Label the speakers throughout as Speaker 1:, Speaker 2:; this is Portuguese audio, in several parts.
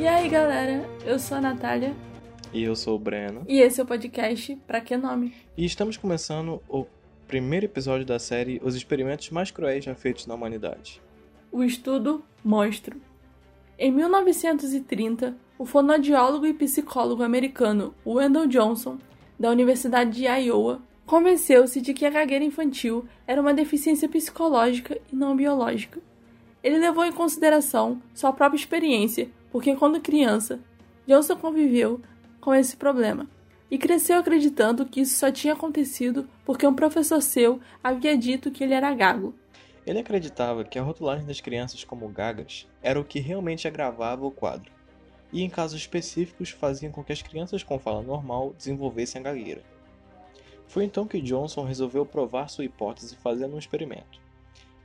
Speaker 1: E aí, galera? Eu sou a Natália.
Speaker 2: E eu sou o Breno.
Speaker 1: E esse é o podcast Pra Que Nome?
Speaker 2: E estamos começando o primeiro episódio da série Os Experimentos Mais Cruéis Já Feitos na Humanidade.
Speaker 1: O estudo Monstro. Em 1930, o fonodiólogo e psicólogo americano Wendell Johnson, da Universidade de Iowa, convenceu-se de que a gagueira infantil era uma deficiência psicológica e não biológica. Ele levou em consideração sua própria experiência, porque quando criança, Johnson conviveu com esse problema e cresceu acreditando que isso só tinha acontecido porque um professor seu havia dito que ele era gago.
Speaker 2: Ele acreditava que a rotulagem das crianças como gagas era o que realmente agravava o quadro, e em casos específicos faziam com que as crianças com fala normal desenvolvessem a gagueira. Foi então que Johnson resolveu provar sua hipótese fazendo um experimento.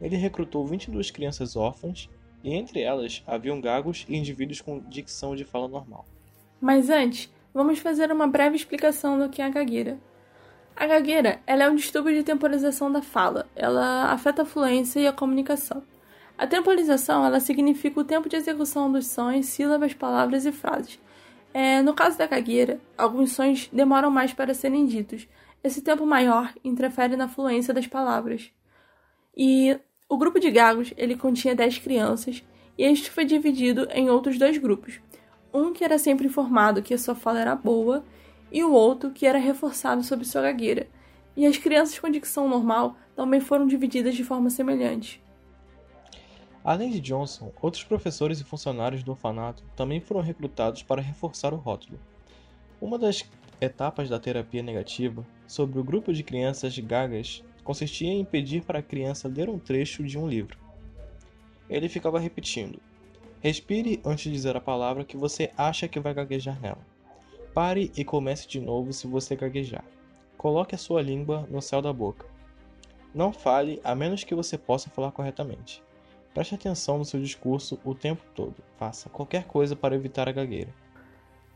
Speaker 2: Ele recrutou 22 crianças órfãs e entre elas haviam gagos e indivíduos com dicção de fala normal.
Speaker 1: Mas antes, vamos fazer uma breve explicação do que é a gagueira. A gagueira ela é um distúrbio de temporização da fala. Ela afeta a fluência e a comunicação. A temporização ela significa o tempo de execução dos sons, sílabas, palavras e frases. É, no caso da gagueira, alguns sons demoram mais para serem ditos. Esse tempo maior interfere na fluência das palavras. E o grupo de gagos ele continha 10 crianças e este foi dividido em outros dois grupos. Um que era sempre informado que a sua fala era boa e o outro que era reforçado sobre sua gagueira. E as crianças com dicção normal também foram divididas de forma semelhante.
Speaker 2: Além de Johnson, outros professores e funcionários do orfanato também foram recrutados para reforçar o rótulo. Uma das etapas da terapia negativa sobre o grupo de crianças gagas consistia em pedir para a criança ler um trecho de um livro. Ele ficava repetindo: Respire antes de dizer a palavra que você acha que vai gaguejar nela. Pare e comece de novo se você gaguejar. Coloque a sua língua no céu da boca. Não fale a menos que você possa falar corretamente. Preste atenção no seu discurso o tempo todo. Faça qualquer coisa para evitar a gagueira.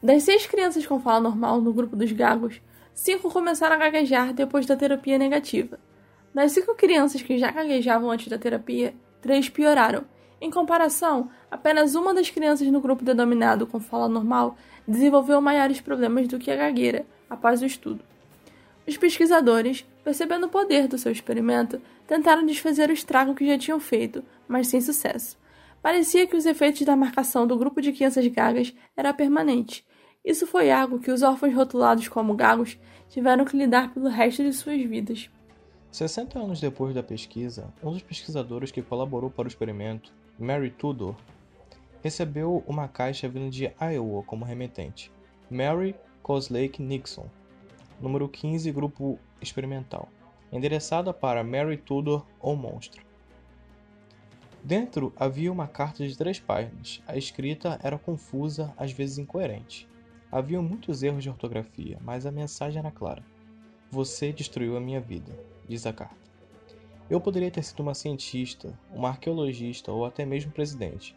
Speaker 1: Das seis crianças com fala normal no grupo dos gagos, cinco começaram a gaguejar depois da terapia negativa. Das cinco crianças que já gaguejavam antes da terapia, três pioraram. Em comparação, apenas uma das crianças no grupo denominado com fala normal desenvolveu maiores problemas do que a gagueira após o estudo. Os pesquisadores, percebendo o poder do seu experimento, tentaram desfazer o estrago que já tinham feito, mas sem sucesso. Parecia que os efeitos da marcação do grupo de crianças gagas era permanente. Isso foi algo que os órfãos rotulados como gagos tiveram que lidar pelo resto de suas vidas.
Speaker 2: 60 anos depois da pesquisa, um dos pesquisadores que colaborou para o experimento, Mary Tudor, recebeu uma caixa vindo de Iowa como remetente. Mary Coslake Nixon, número 15, grupo experimental, endereçada para Mary Tudor ou Monstro. Dentro havia uma carta de três páginas. A escrita era confusa, às vezes incoerente. Havia muitos erros de ortografia, mas a mensagem era clara. Você destruiu a minha vida diz a carta. Eu poderia ter sido uma cientista, uma arqueologista ou até mesmo presidente.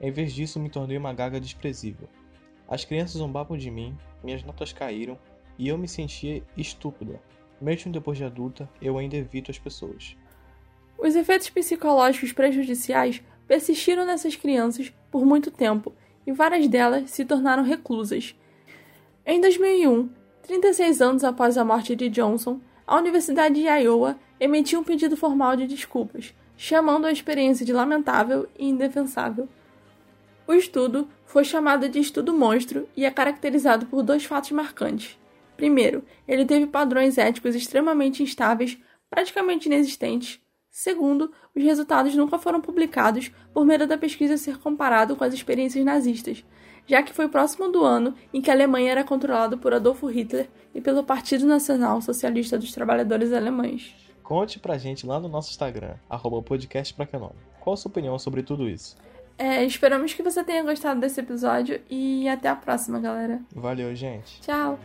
Speaker 2: Em vez disso, me tornei uma gaga desprezível. As crianças zombavam de mim, minhas notas caíram e eu me sentia estúpida. Mesmo depois de adulta, eu ainda evito as pessoas.
Speaker 1: Os efeitos psicológicos prejudiciais persistiram nessas crianças por muito tempo e várias delas se tornaram reclusas. Em 2001, 36 anos após a morte de Johnson, a Universidade de Iowa emitiu um pedido formal de desculpas, chamando a experiência de lamentável e indefensável. O estudo foi chamado de estudo monstro e é caracterizado por dois fatos marcantes. Primeiro, ele teve padrões éticos extremamente instáveis, praticamente inexistentes. Segundo, os resultados nunca foram publicados por medo da pesquisa ser comparado com as experiências nazistas, já que foi próximo do ano em que a Alemanha era controlada por Adolfo Hitler e pelo Partido Nacional Socialista dos Trabalhadores Alemães.
Speaker 2: Conte pra gente lá no nosso Instagram, arroba podcast pra Qual a sua opinião sobre tudo isso?
Speaker 1: É, esperamos que você tenha gostado desse episódio e até a próxima, galera.
Speaker 2: Valeu, gente.
Speaker 1: Tchau.